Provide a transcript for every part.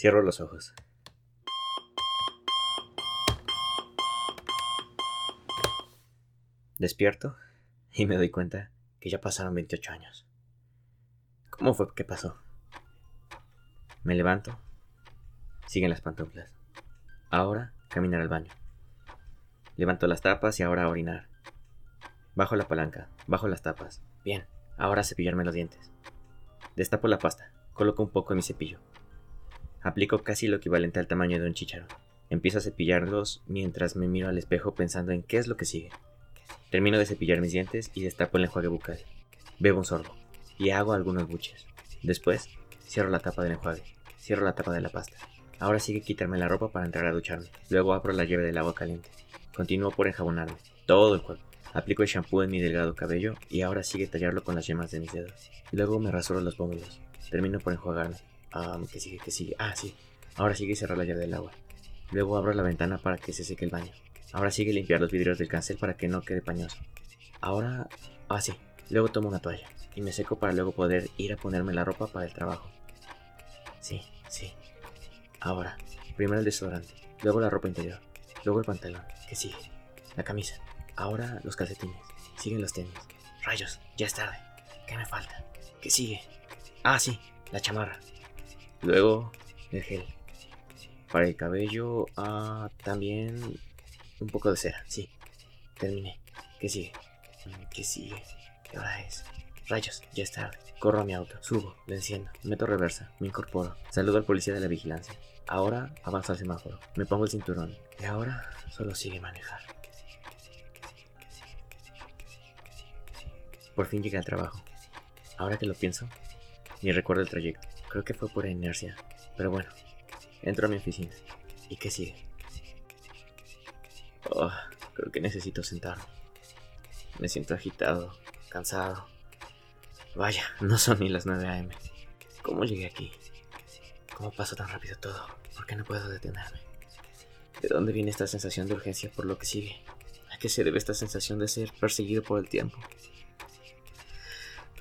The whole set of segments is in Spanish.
Cierro los ojos. Despierto y me doy cuenta que ya pasaron 28 años. ¿Cómo fue que pasó? Me levanto. Siguen las pantuflas. Ahora caminar al baño. Levanto las tapas y ahora orinar. Bajo la palanca, bajo las tapas. Bien, ahora cepillarme los dientes. Destapo la pasta, coloco un poco en mi cepillo. Aplico casi lo equivalente al tamaño de un chicharo. Empiezo a cepillarlos mientras me miro al espejo pensando en qué es lo que sigue. Termino de cepillar mis dientes y destapo el enjuague bucal. Bebo un sorbo y hago algunos buches. Después, cierro la tapa del enjuague, cierro la tapa de la pasta. Ahora sigue quitarme la ropa para entrar a ducharme. Luego abro la llave del agua caliente. Continúo por enjabonarme, todo el cuerpo. Aplico el shampoo en mi delgado cabello y ahora sigue tallarlo con las yemas de mis dedos. Luego me rasuro los pómulos. Termino por enjuagarme. Ah, que sigue, que sigue. Ah, sí. Ahora sigue cerrar la llave del agua. Luego abro la ventana para que se seque el baño. Ahora sigue limpiar los vidrios del cancel para que no quede pañoso. Ahora... Ah, sí. Luego tomo una toalla y me seco para luego poder ir a ponerme la ropa para el trabajo. Sí, sí. Ahora, primero el desodorante, luego la ropa interior, luego el pantalón, que sigue, la camisa, Ahora los calcetines. Siguen los tenis. Rayos, ya es tarde. ¿Qué me falta? ¿Qué sigue? Ah, sí, la chamarra. Luego, el gel. Para el cabello, ah, también un poco de cera, sí. Terminé. ¿Qué sigue? ¿Qué sigue? ¿Qué hora es? Rayos, ya es tarde. Corro a mi auto, subo, lo enciendo, meto reversa, me incorporo, saludo al policía de la vigilancia. Ahora avanzo al semáforo, me pongo el cinturón y ahora solo sigue manejar. Por fin llegué al trabajo. Ahora que lo pienso, ni recuerdo el trayecto. Creo que fue por inercia. Pero bueno, entro a mi oficina. ¿Y qué sigue? Oh, creo que necesito sentarme. Me siento agitado, cansado. Vaya, no son ni las 9 a.m. ¿Cómo llegué aquí? ¿Cómo pasó tan rápido todo? ¿Por qué no puedo detenerme? ¿De dónde viene esta sensación de urgencia por lo que sigue? ¿A qué se debe esta sensación de ser perseguido por el tiempo?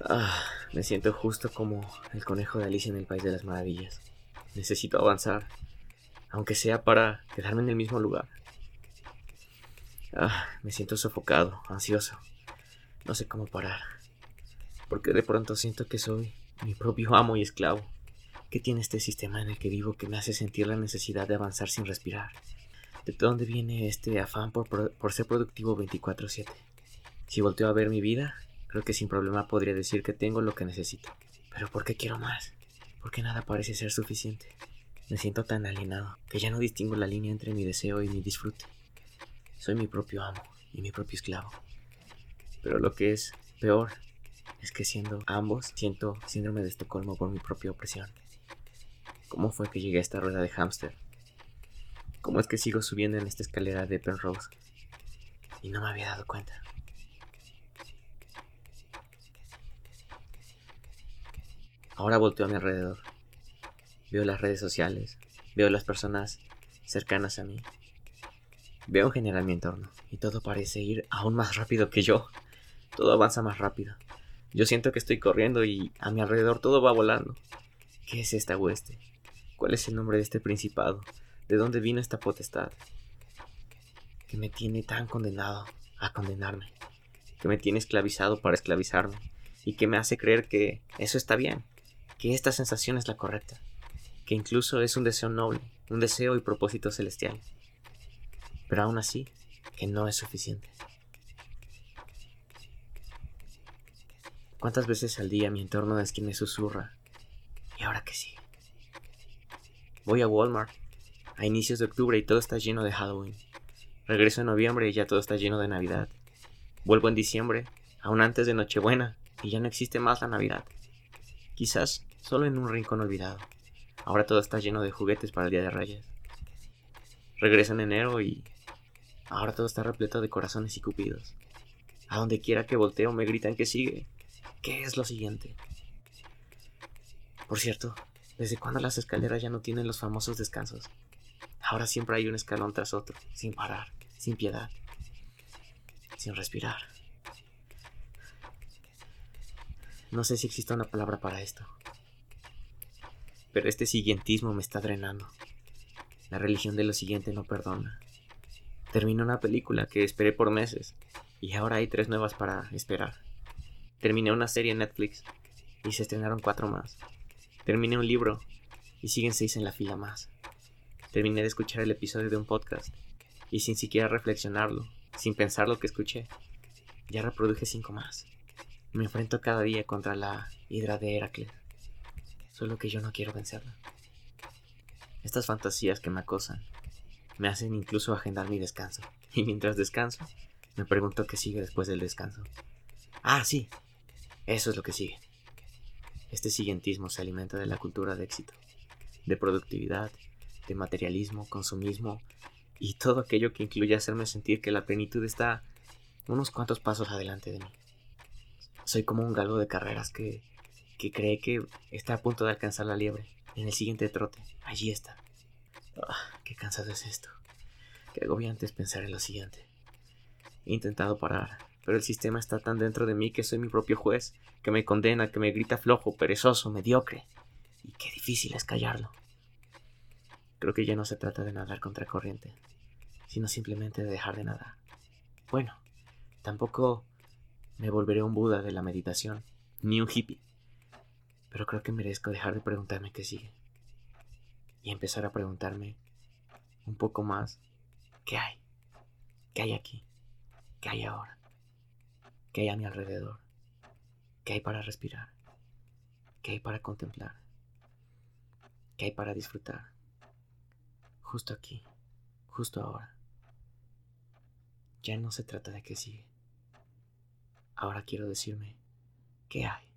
Ah, me siento justo como el conejo de Alicia en el País de las Maravillas. Necesito avanzar, aunque sea para quedarme en el mismo lugar. Ah, me siento sofocado, ansioso. No sé cómo parar. Porque de pronto siento que soy mi propio amo y esclavo. ¿Qué tiene este sistema en el que vivo que me hace sentir la necesidad de avanzar sin respirar? ¿De dónde viene este afán por, por ser productivo 24/7? Si volteo a ver mi vida, Creo que sin problema podría decir que tengo lo que necesito. Pero ¿por qué quiero más? Porque nada parece ser suficiente. Me siento tan alienado que ya no distingo la línea entre mi deseo y mi disfrute. Soy mi propio amo y mi propio esclavo. Pero lo que es peor es que siendo ambos siento síndrome de Estocolmo por mi propia opresión. ¿Cómo fue que llegué a esta rueda de hámster? ¿Cómo es que sigo subiendo en esta escalera de Penrose? Y no me había dado cuenta. Ahora volteo a mi alrededor. Veo las redes sociales, veo las personas cercanas a mí. Veo en general mi entorno y todo parece ir aún más rápido que yo. Todo avanza más rápido. Yo siento que estoy corriendo y a mi alrededor todo va volando. ¿Qué es esta hueste? ¿Cuál es el nombre de este principado? ¿De dónde vino esta potestad? Que me tiene tan condenado a condenarme. Que me tiene esclavizado para esclavizarme. Y que me hace creer que eso está bien que esta sensación es la correcta, que incluso es un deseo noble, un deseo y propósito celestial, pero aún así, que no es suficiente. ¿Cuántas veces al día mi entorno es quien me susurra? ¿Y ahora qué sigue? Voy a Walmart a inicios de octubre y todo está lleno de Halloween. Regreso en noviembre y ya todo está lleno de Navidad. Vuelvo en diciembre, aún antes de Nochebuena, y ya no existe más la Navidad. Quizás solo en un rincón olvidado. Ahora todo está lleno de juguetes para el Día de Reyes. Regreso en enero y ahora todo está repleto de corazones y cupidos. A donde quiera que volteo me gritan que sigue. ¿Qué es lo siguiente? Por cierto, ¿desde cuándo las escaleras ya no tienen los famosos descansos? Ahora siempre hay un escalón tras otro, sin parar, sin piedad, sin respirar. No sé si existe una palabra para esto. Este siguientismo me está drenando. La religión de lo siguiente no perdona. Terminé una película que esperé por meses y ahora hay tres nuevas para esperar. Terminé una serie en Netflix y se estrenaron cuatro más. Terminé un libro y siguen seis en la fila más. Terminé de escuchar el episodio de un podcast y sin siquiera reflexionarlo, sin pensar lo que escuché, ya reproduje cinco más. Me enfrento cada día contra la hidra de Heracles. Solo que yo no quiero vencerla. Estas fantasías que me acosan me hacen incluso agendar mi descanso. Y mientras descanso, me pregunto qué sigue después del descanso. Ah, sí. Eso es lo que sigue. Este siguientismo se alimenta de la cultura de éxito, de productividad, de materialismo, consumismo y todo aquello que incluye hacerme sentir que la plenitud está unos cuantos pasos adelante de mí. Soy como un galgo de carreras que, que cree que está a punto de alcanzar la liebre. En el siguiente trote, allí está. Ah, qué cansado es esto. Qué agobiante es pensar en lo siguiente. He intentado parar, pero el sistema está tan dentro de mí que soy mi propio juez, que me condena, que me grita flojo, perezoso, mediocre. Y qué difícil es callarlo. Creo que ya no se trata de nadar contra corriente, sino simplemente de dejar de nadar. Bueno, tampoco me volveré un Buda de la meditación, ni un hippie, pero creo que merezco dejar de preguntarme qué sigue y empezar a preguntarme un poco más qué hay, qué hay aquí, qué hay ahora, qué hay a mi alrededor, qué hay para respirar, qué hay para contemplar, qué hay para disfrutar, justo aquí, justo ahora. Ya no se trata de qué sigue. Ahora quiero decirme qué hay.